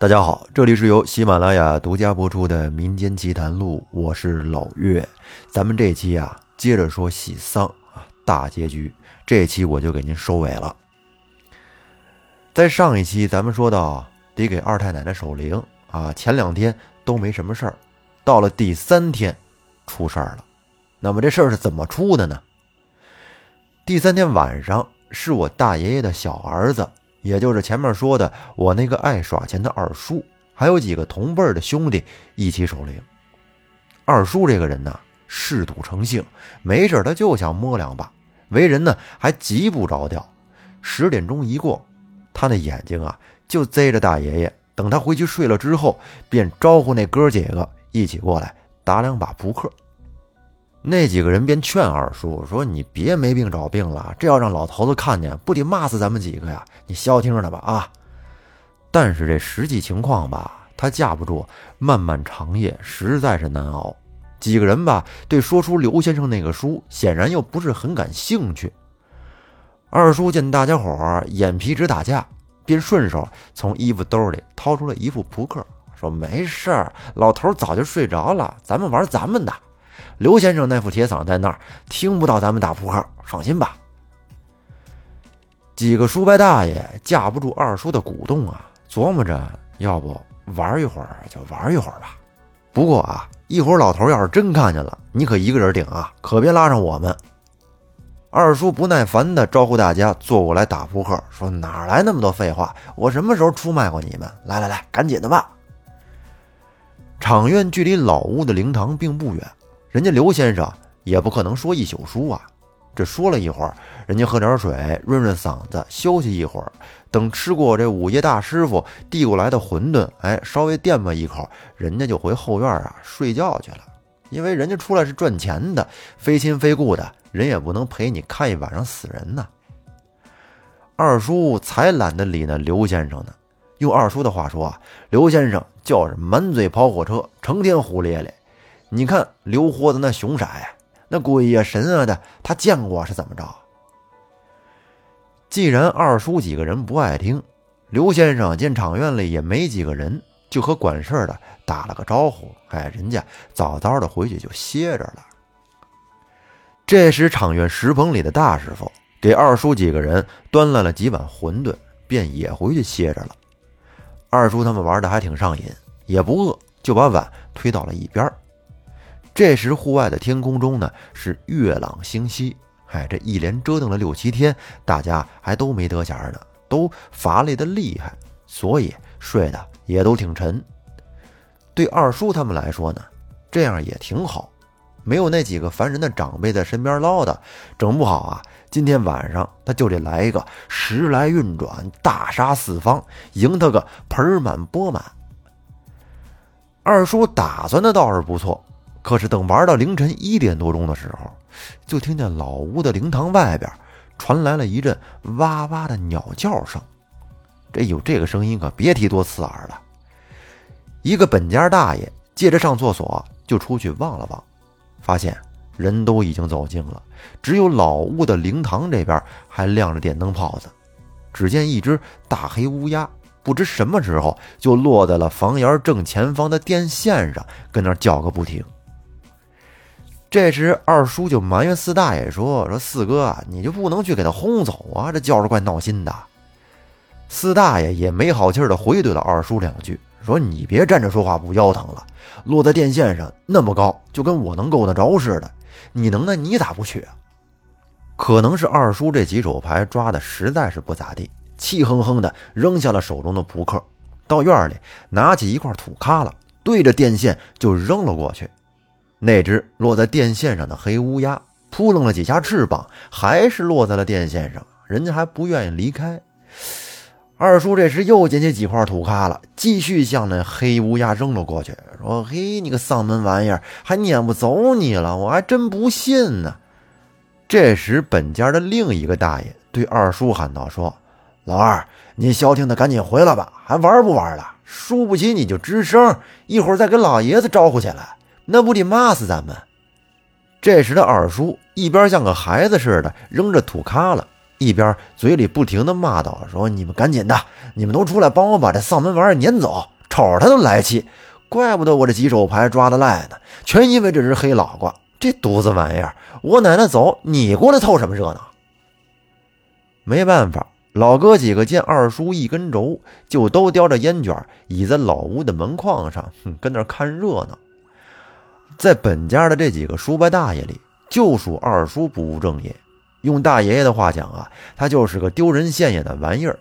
大家好，这里是由喜马拉雅独家播出的《民间奇谈录》，我是老岳。咱们这期啊，接着说喜丧啊，大结局。这期我就给您收尾了。在上一期咱们说到得给二太奶奶守灵啊，前两天都没什么事儿，到了第三天出事儿了。那么这事儿是怎么出的呢？第三天晚上是我大爷爷的小儿子。也就是前面说的，我那个爱耍钱的二叔，还有几个同辈的兄弟一起守灵。二叔这个人呢，嗜赌成性，没事他就想摸两把，为人呢还极不着调。十点钟一过，他那眼睛啊就贼着大爷爷。等他回去睡了之后，便招呼那哥几个一起过来打两把扑克。那几个人便劝二叔说：“你别没病找病了，这要让老头子看见，不得骂死咱们几个呀！你消停着吧啊！”但是这实际情况吧，他架不住漫漫长夜，实在是难熬。几个人吧，对说出刘先生那个书，显然又不是很感兴趣。二叔见大家伙眼皮直打架，便顺手从衣服兜里掏出了一副扑克，说：“没事儿，老头早就睡着了，咱们玩咱们的。”刘先生那副铁嗓在那儿，听不到咱们打扑克，放心吧。几个叔伯大爷架不住二叔的鼓动啊，琢磨着要不玩一会儿就玩一会儿吧。不过啊，一会儿老头要是真看见了，你可一个人顶啊，可别拉上我们。二叔不耐烦地招呼大家坐过来打扑克，说：“哪来那么多废话？我什么时候出卖过你们？来来来，赶紧的吧。”场院距离老屋的灵堂并不远。人家刘先生也不可能说一宿书啊，这说了一会儿，人家喝点水润润嗓子，休息一会儿，等吃过这午夜大师傅递过来的馄饨，哎，稍微垫吧一口，人家就回后院啊睡觉去了。因为人家出来是赚钱的，非亲非故的，人也不能陪你看一晚上死人呐。二叔才懒得理那刘先生呢。用二叔的话说啊，刘先生就是满嘴跑火车，成天胡咧咧。你看刘豁子那熊色，那鬼呀神啊的，他见过是怎么着？既然二叔几个人不爱听，刘先生见场院里也没几个人，就和管事的打了个招呼，哎，人家早早的回去就歇着了。这时场院石棚里的大师傅给二叔几个人端来了几碗馄饨，便也回去歇着了。二叔他们玩的还挺上瘾，也不饿，就把碗推到了一边。这时，户外的天空中呢是月朗星稀。哎，这一连折腾了六七天，大家还都没得闲呢，都乏累的厉害，所以睡得也都挺沉。对二叔他们来说呢，这样也挺好，没有那几个烦人的长辈在身边唠叨，整不好啊，今天晚上他就得来一个时来运转，大杀四方，赢他个盆满钵满。二叔打算的倒是不错。可是等玩到凌晨一点多钟的时候，就听见老屋的灵堂外边传来了一阵哇哇的鸟叫声。这有这个声音可别提多刺耳了。一个本家大爷借着上厕所就出去望了望，发现人都已经走尽了，只有老屋的灵堂这边还亮着电灯泡子。只见一只大黑乌鸦，不知什么时候就落在了房檐正前方的电线上，跟那叫个不停。这时，二叔就埋怨四大爷说：“说四哥，你就不能去给他轰走啊？这叫着怪闹心的。”四大爷也没好气的回怼了二叔两句，说：“你别站着说话不腰疼了，落在电线上那么高，就跟我能够得着似的。你能耐，你咋不去啊？”可能是二叔这几手牌抓的实在是不咋地，气哼哼的扔下了手中的扑克，到院里拿起一块土咖了，对着电线就扔了过去。那只落在电线上的黑乌鸦扑棱了几下翅膀，还是落在了电线上。人家还不愿意离开。二叔这时又捡起几块土咖了，继续向那黑乌鸦扔了过去，说：“嘿，你个丧门玩意儿，还撵不走你了？我还真不信呢。”这时，本家的另一个大爷对二叔喊道：“说，老二，你消停的赶紧回来吧，还玩不玩了？输不起你就吱声，一会儿再给老爷子招呼起来。”那不得骂死咱们！这时的二叔一边像个孩子似的扔着土咖了，一边嘴里不停的骂道：“说你们赶紧的，你们都出来帮我把这丧门玩意撵走，瞅着他都来气。怪不得我这几手牌抓的赖呢，全因为这只黑老瓜，这犊子玩意儿！我奶奶走，你过来凑什么热闹？”没办法，老哥几个见二叔一根轴，就都叼着烟卷倚在老屋的门框上，哼，跟那看热闹。在本家的这几个叔伯大爷里，就属二叔不务正业。用大爷爷的话讲啊，他就是个丢人现眼的玩意儿。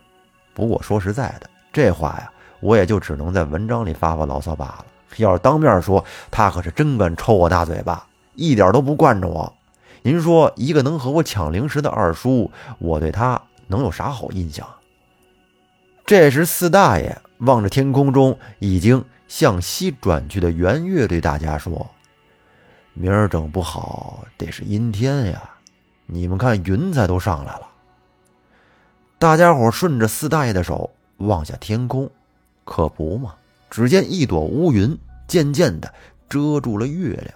不过说实在的，这话呀，我也就只能在文章里发发牢骚罢了。要是当面说，他可是真敢抽我大嘴巴，一点都不惯着我。您说一个能和我抢零食的二叔，我对他能有啥好印象？这时四大爷望着天空中已经向西转去的圆月，对大家说：“明儿整不好得是阴天呀！你们看云彩都上来了。”大家伙顺着四大爷的手望下天空，可不嘛，只见一朵乌云渐渐的遮住了月亮。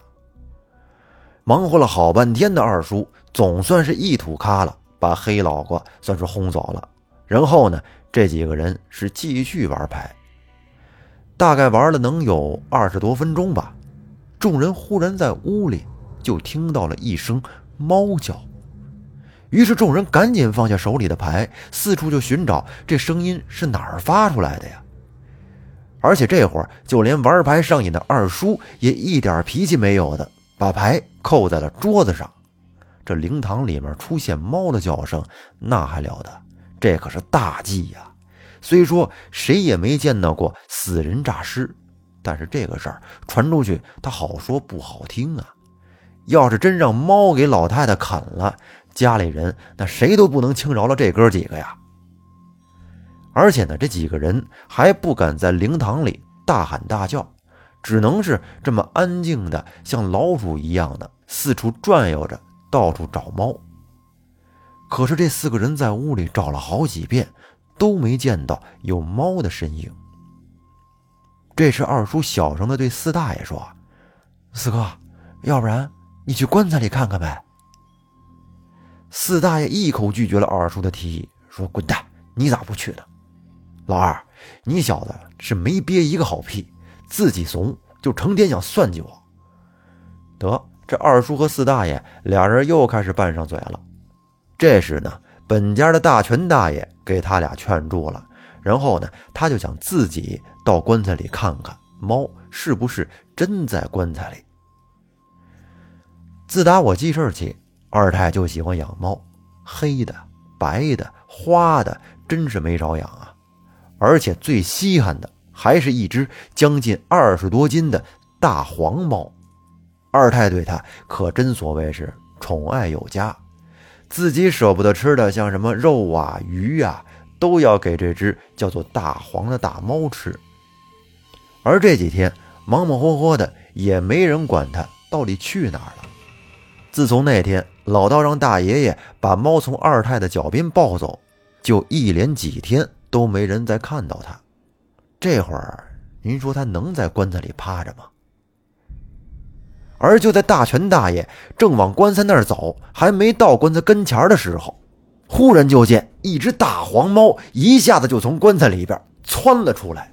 忙活了好半天的二叔，总算是一吐卡了，把黑老瓜算是轰走了。然后呢，这几个人是继续玩牌，大概玩了能有二十多分钟吧。众人忽然在屋里就听到了一声猫叫，于是众人赶紧放下手里的牌，四处就寻找这声音是哪儿发出来的呀。而且这会儿就连玩牌上瘾的二叔也一点脾气没有的。把牌扣在了桌子上，这灵堂里面出现猫的叫声，那还了得？这可是大忌呀！虽说谁也没见到过死人诈尸，但是这个事儿传出去，他好说不好听啊。要是真让猫给老太太啃了，家里人那谁都不能轻饶了这哥几个呀。而且呢，这几个人还不敢在灵堂里大喊大叫。只能是这么安静的，像老鼠一样的四处转悠着，到处找猫。可是这四个人在屋里找了好几遍，都没见到有猫的身影。这时二叔小声的对四大爷说：“四哥，要不然你去棺材里看看呗。”四大爷一口拒绝了二叔的提议，说：“滚蛋！你咋不去呢？老二，你小子是没憋一个好屁。”自己怂，就成天想算计我。得，这二叔和四大爷俩人又开始拌上嘴了。这时呢，本家的大权大爷给他俩劝住了，然后呢，他就想自己到棺材里看看猫是不是真在棺材里。自打我记事起，二太就喜欢养猫，黑的、白的、花的，真是没少养啊。而且最稀罕的。还是一只将近二十多斤的大黄猫，二太对它可真所谓是宠爱有加，自己舍不得吃的像什么肉啊、鱼啊，都要给这只叫做大黄的大猫吃。而这几天忙忙活活的，也没人管它到底去哪儿了。自从那天老道让大爷爷把猫从二太的脚边抱走，就一连几天都没人再看到它。这会儿，您说他能在棺材里趴着吗？而就在大全大爷正往棺材那儿走，还没到棺材跟前的时候，忽然就见一只大黄猫一下子就从棺材里边窜了出来，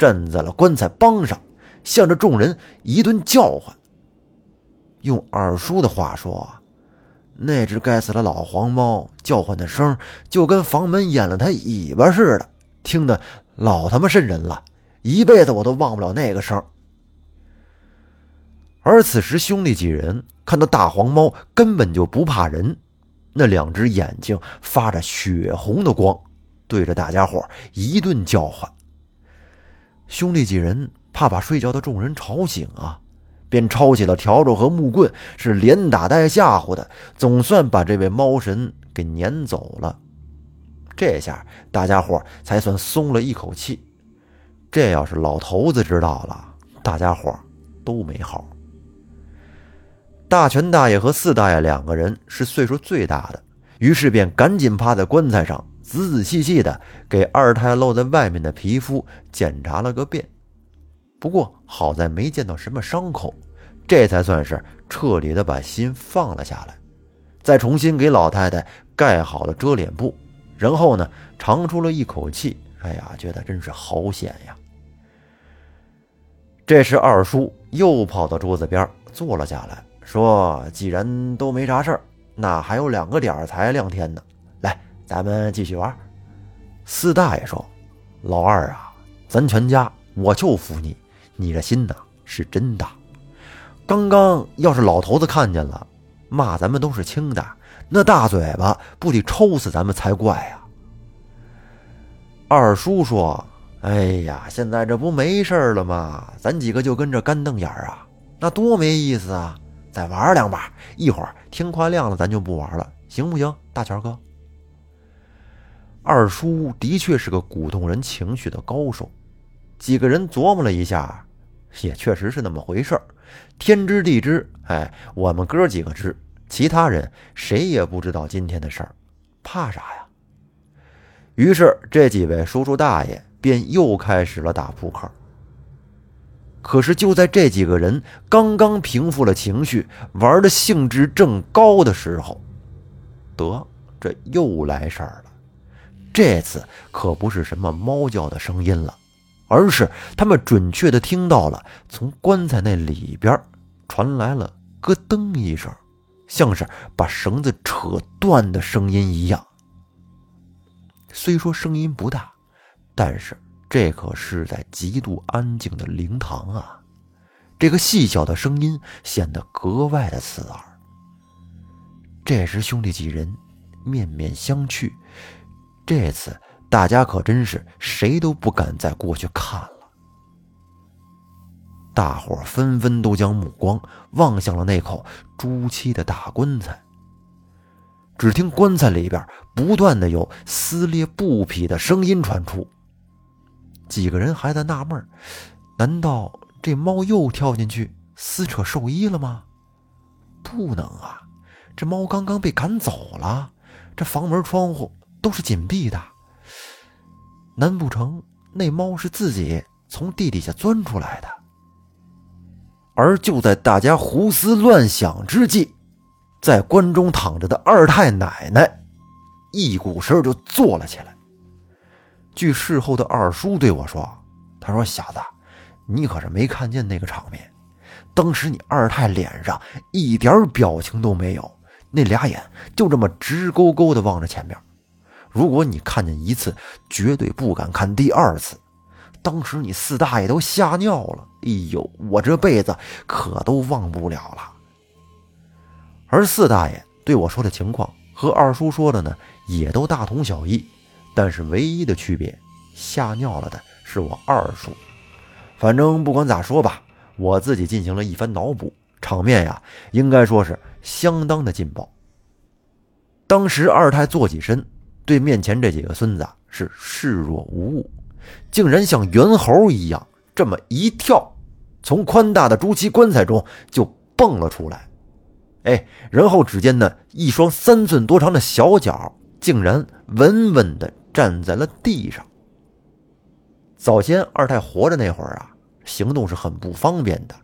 站在了棺材帮上，向着众人一顿叫唤。用二叔的话说，那只该死的老黄猫叫唤的声就跟房门掩了它尾巴似的，听得。老他妈瘆人了，一辈子我都忘不了那个声。而此时兄弟几人看到大黄猫根本就不怕人，那两只眼睛发着血红的光，对着大家伙一顿叫唤。兄弟几人怕把睡觉的众人吵醒啊，便抄起了笤帚和木棍，是连打带吓唬的，总算把这位猫神给撵走了。这下大家伙才算松了一口气。这要是老头子知道了，大家伙都没好。大全大爷和四大爷两个人是岁数最大的，于是便赶紧趴在棺材上，仔仔细细的给二太露在外面的皮肤检查了个遍。不过好在没见到什么伤口，这才算是彻底的把心放了下来。再重新给老太太。盖好了遮脸布，然后呢，长出了一口气。哎呀，觉得真是好险呀！这时二叔又跑到桌子边坐了下来，说：“既然都没啥事儿，那还有两个点才亮天呢。咱们继续玩。”四大爷说：“老二啊，咱全家我就服你，你这心呐是真大。刚刚要是老头子看见了，骂咱们都是轻的，那大嘴巴不得抽死咱们才怪呀！”二叔说：“哎呀，现在这不没事了吗？咱几个就跟着干瞪眼儿啊，那多没意思啊！再玩两把，一会儿天快亮了，咱就不玩了，行不行，大全哥？”二叔的确是个鼓动人情绪的高手。几个人琢磨了一下，也确实是那么回事儿。天知地知，哎，我们哥几个知，其他人谁也不知道今天的事儿，怕啥呀？于是，这几位叔叔大爷便又开始了打扑克。可是，就在这几个人刚刚平复了情绪，玩的兴致正高的时候，得，这又来事儿了。这次可不是什么猫叫的声音了，而是他们准确的听到了从棺材那里边传来了咯噔一声，像是把绳子扯断的声音一样。虽说声音不大，但是这可是在极度安静的灵堂啊！这个细小的声音显得格外的刺耳。这时兄弟几人面面相觑，这次大家可真是谁都不敢再过去看了。大伙纷纷都将目光望向了那口朱漆的大棺材。只听棺材里边不断的有撕裂布匹的声音传出，几个人还在纳闷难道这猫又跳进去撕扯寿衣了吗？不能啊，这猫刚刚被赶走了，这房门窗户都是紧闭的，难不成那猫是自己从地底下钻出来的？而就在大家胡思乱想之际。在棺中躺着的二太奶奶，一股神就坐了起来。据事后的二叔对我说：“他说小子，你可是没看见那个场面。当时你二太脸上一点表情都没有，那俩眼就这么直勾勾的望着前面。如果你看见一次，绝对不敢看第二次。当时你四大爷都吓尿了。哎呦，我这辈子可都忘不了了。”而四大爷对我说的情况和二叔说的呢，也都大同小异，但是唯一的区别，吓尿了的是我二叔。反正不管咋说吧，我自己进行了一番脑补，场面呀，应该说是相当的劲爆。当时二太坐起身，对面前这几个孙子是视若无物，竟然像猿猴一样这么一跳，从宽大的朱漆棺材中就蹦了出来。哎，然后只见那一双三寸多长的小脚，竟然稳稳地站在了地上。早先二太活着那会儿啊，行动是很不方便的，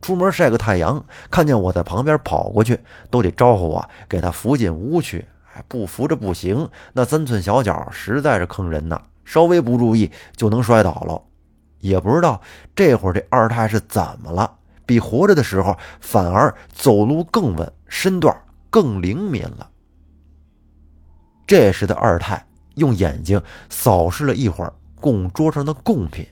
出门晒个太阳，看见我在旁边跑过去，都得招呼我给他扶进屋去。不扶着不行，那三寸小脚实在是坑人呐，稍微不注意就能摔倒了。也不知道这会儿这二太是怎么了。比活着的时候反而走路更稳，身段更灵敏了。这时的二太用眼睛扫视了一会儿供桌上的贡品，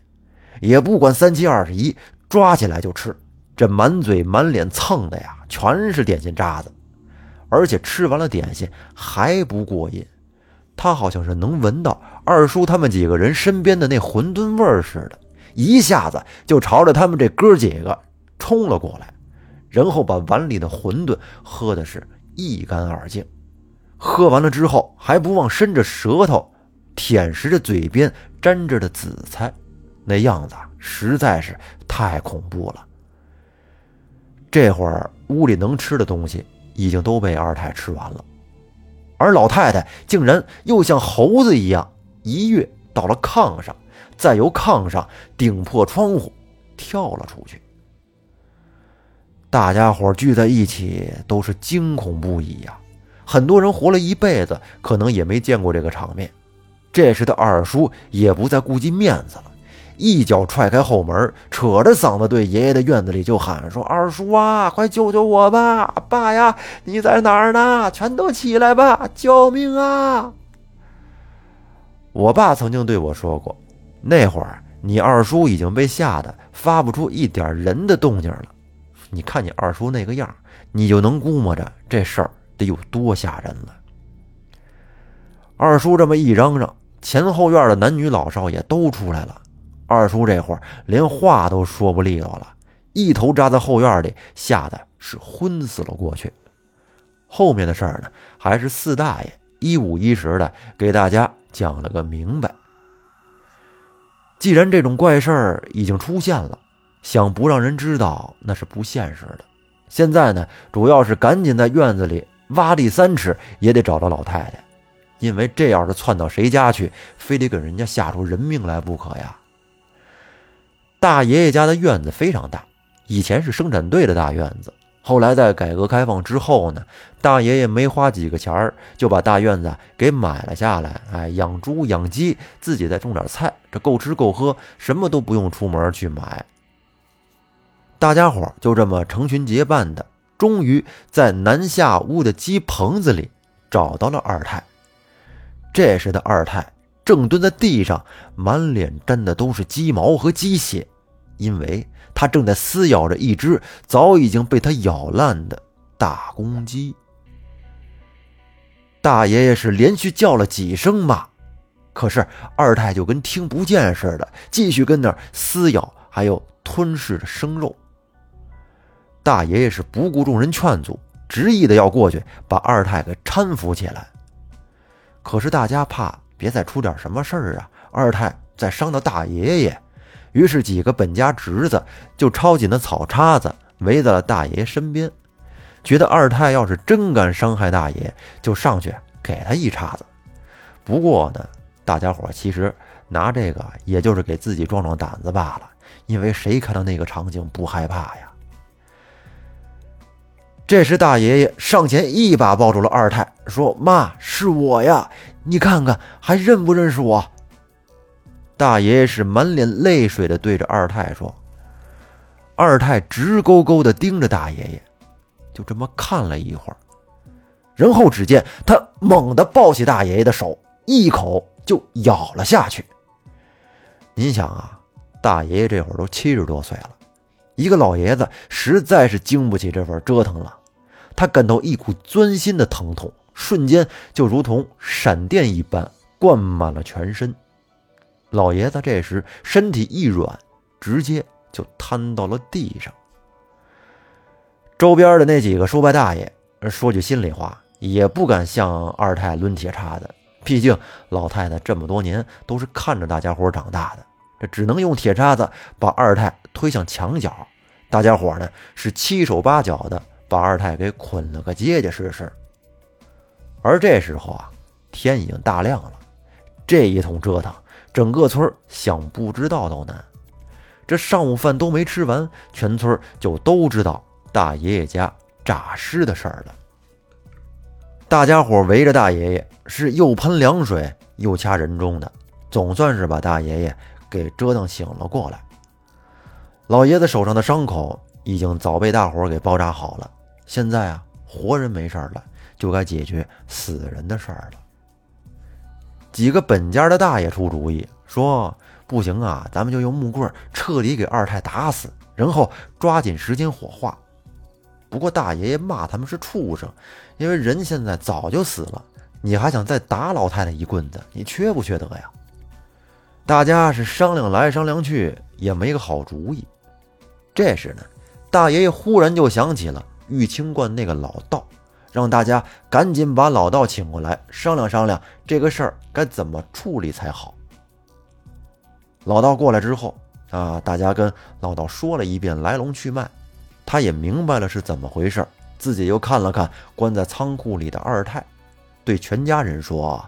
也不管三七二十一，抓起来就吃。这满嘴满脸蹭的呀，全是点心渣子，而且吃完了点心还不过瘾，他好像是能闻到二叔他们几个人身边的那馄饨味儿似的，一下子就朝着他们这哥几个。冲了过来，然后把碗里的馄饨喝的是一干二净。喝完了之后，还不忘伸着舌头舔食着嘴边沾着的紫菜，那样子实在是太恐怖了。这会儿屋里能吃的东西已经都被二太吃完了，而老太太竟然又像猴子一样一跃到了炕上，再由炕上顶破窗户跳了出去。大家伙聚在一起，都是惊恐不已呀！很多人活了一辈子，可能也没见过这个场面。这时的二叔也不再顾及面子了，一脚踹开后门，扯着嗓子对爷爷的院子里就喊说：“二叔啊，快救救我吧！爸呀，你在哪儿呢？全都起来吧！救命啊！”我爸曾经对我说过，那会儿你二叔已经被吓得发不出一点人的动静了。你看你二叔那个样，你就能估摸着这事儿得有多吓人了。二叔这么一嚷嚷，前后院的男女老少也都出来了。二叔这会儿连话都说不利落了，一头扎在后院里，吓得是昏死了过去。后面的事儿呢，还是四大爷一五一十的给大家讲了个明白。既然这种怪事儿已经出现了，想不让人知道那是不现实的。现在呢，主要是赶紧在院子里挖地三尺，也得找到老太太。因为这要是窜到谁家去，非得给人家吓出人命来不可呀！大爷爷家的院子非常大，以前是生产队的大院子。后来在改革开放之后呢，大爷爷没花几个钱儿就把大院子给买了下来。哎，养猪养鸡，自己再种点菜，这够吃够喝，什么都不用出门去买。大家伙就这么成群结伴的，终于在南下屋的鸡棚子里找到了二太。这时的二太正蹲在地上，满脸沾的都是鸡毛和鸡血，因为他正在撕咬着一只早已经被他咬烂的大公鸡。大爷爷是连续叫了几声骂，可是二太就跟听不见似的，继续跟那儿撕咬，还有吞噬着生肉。大爷爷是不顾众人劝阻，执意的要过去把二太给搀扶起来。可是大家怕别再出点什么事儿啊，二太再伤到大爷爷，于是几个本家侄子就抄起那草叉子围在了大爷身边，觉得二太要是真敢伤害大爷，就上去给他一叉子。不过呢，大家伙其实拿这个也就是给自己壮壮胆子罢了，因为谁看到那个场景不害怕呀？这时，大爷爷上前一把抱住了二太，说：“妈，是我呀，你看看还认不认识我？”大爷爷是满脸泪水的对着二太说：“二太直勾勾的盯着大爷爷，就这么看了一会儿，然后只见他猛地抱起大爷爷的手，一口就咬了下去。您想啊，大爷爷这会儿都七十多岁了。”一个老爷子实在是经不起这份折腾了，他感到一股钻心的疼痛，瞬间就如同闪电一般灌满了全身。老爷子这时身体一软，直接就瘫到了地上。周边的那几个叔伯大爷说句心里话，也不敢向二太抡铁叉的，毕竟老太太这么多年都是看着大家伙长大的。这只能用铁叉子把二太推向墙角，大家伙呢是七手八脚的把二太给捆了个结结实实。而这时候啊，天已经大亮了，这一通折腾，整个村想不知道都难。这上午饭都没吃完，全村就都知道大爷爷家诈尸的事儿了。大家伙围着大爷爷，是又喷凉水又掐人中的，总算是把大爷爷。给折腾醒了过来，老爷子手上的伤口已经早被大伙给包扎好了。现在啊，活人没事了，就该解决死人的事儿了。几个本家的大爷出主意说：“不行啊，咱们就用木棍彻底给二太打死，然后抓紧时间火化。”不过大爷爷骂他们是畜生，因为人现在早就死了，你还想再打老太太一棍子，你缺不缺德呀？大家是商量来商量去，也没个好主意。这时呢，大爷爷忽然就想起了玉清观那个老道，让大家赶紧把老道请过来商量商量这个事儿该怎么处理才好。老道过来之后啊，大家跟老道说了一遍来龙去脉，他也明白了是怎么回事，自己又看了看关在仓库里的二太，对全家人说：“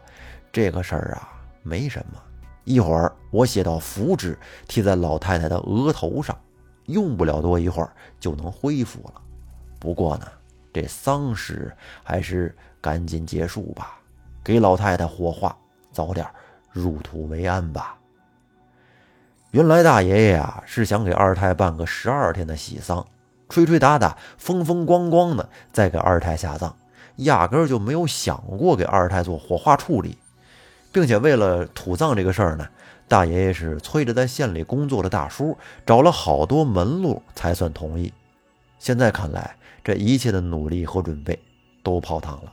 这个事儿啊，没什么。”一会儿，我写道符纸贴在老太太的额头上，用不了多一会儿就能恢复了。不过呢，这丧事还是赶紧结束吧，给老太太火化，早点入土为安吧。原来大爷爷啊是想给二太办个十二天的喜丧，吹吹打打，风风光光的再给二太下葬，压根儿就没有想过给二太做火化处理，并且为了土葬这个事儿呢，大爷爷是催着在县里工作的大叔找了好多门路才算同意。现在看来，这一切的努力和准备都泡汤了。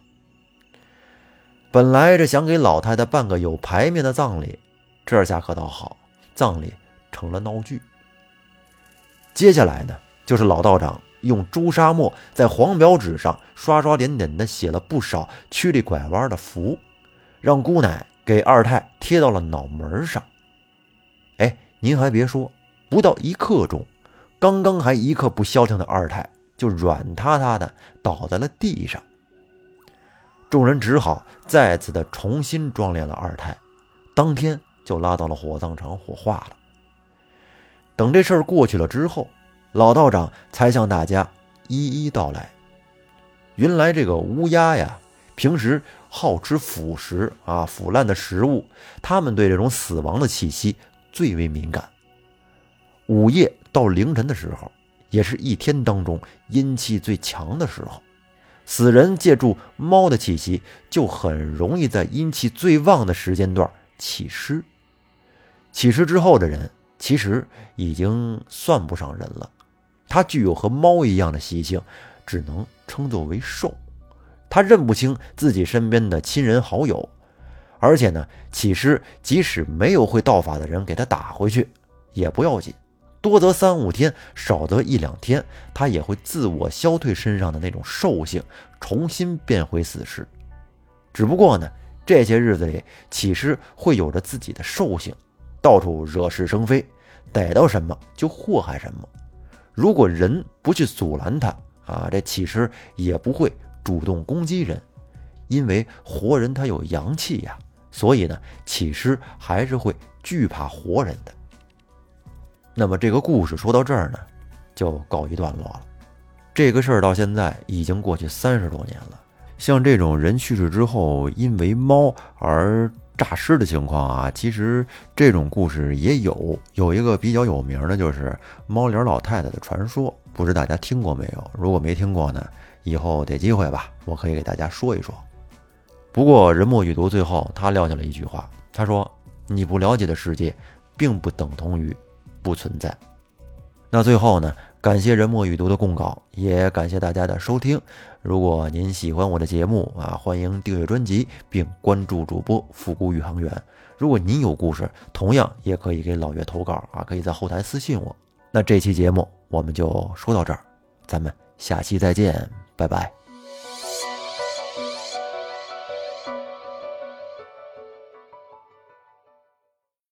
本来是想给老太太办个有排面的葬礼，这下可倒好，葬礼。成了闹剧。接下来呢，就是老道长用朱砂墨在黄表纸上刷刷点点的写了不少曲里拐弯的符，让姑奶给二太贴到了脑门上。哎，您还别说，不到一刻钟，刚刚还一刻不消停的二太就软塌塌的倒在了地上。众人只好再次的重新装殓了二太，当天就拉到了火葬场火化了。等这事儿过去了之后，老道长才向大家一一道来。原来这个乌鸦呀，平时好吃腐食啊、腐烂的食物，它们对这种死亡的气息最为敏感。午夜到凌晨的时候，也是一天当中阴气最强的时候，死人借助猫的气息，就很容易在阴气最旺的时间段起尸。起尸之后的人。其实已经算不上人了，他具有和猫一样的习性，只能称作为兽。他认不清自己身边的亲人好友，而且呢，起尸即使没有会道法的人给他打回去也不要紧，多则三五天，少则一两天，它也会自我消退身上的那种兽性，重新变回死尸。只不过呢，这些日子里，起尸会有着自己的兽性。到处惹是生非，逮到什么就祸害什么。如果人不去阻拦他啊，这其实也不会主动攻击人，因为活人他有阳气呀，所以呢，起尸还是会惧怕活人的。那么这个故事说到这儿呢，就告一段落了。这个事儿到现在已经过去三十多年了。像这种人去世之后因为猫而诈尸的情况啊，其实这种故事也有。有一个比较有名的，就是猫脸老太太的传说，不知大家听过没有？如果没听过呢，以后得机会吧，我可以给大家说一说。不过人墨雨读最后他撂下了一句话，他说：“你不了解的世界，并不等同于不存在。”那最后呢？感谢人墨雨读的供稿，也感谢大家的收听。如果您喜欢我的节目啊，欢迎订阅专辑并关注主播复古宇航员。如果您有故事，同样也可以给老岳投稿啊，可以在后台私信我。那这期节目我们就说到这儿，咱们下期再见，拜拜。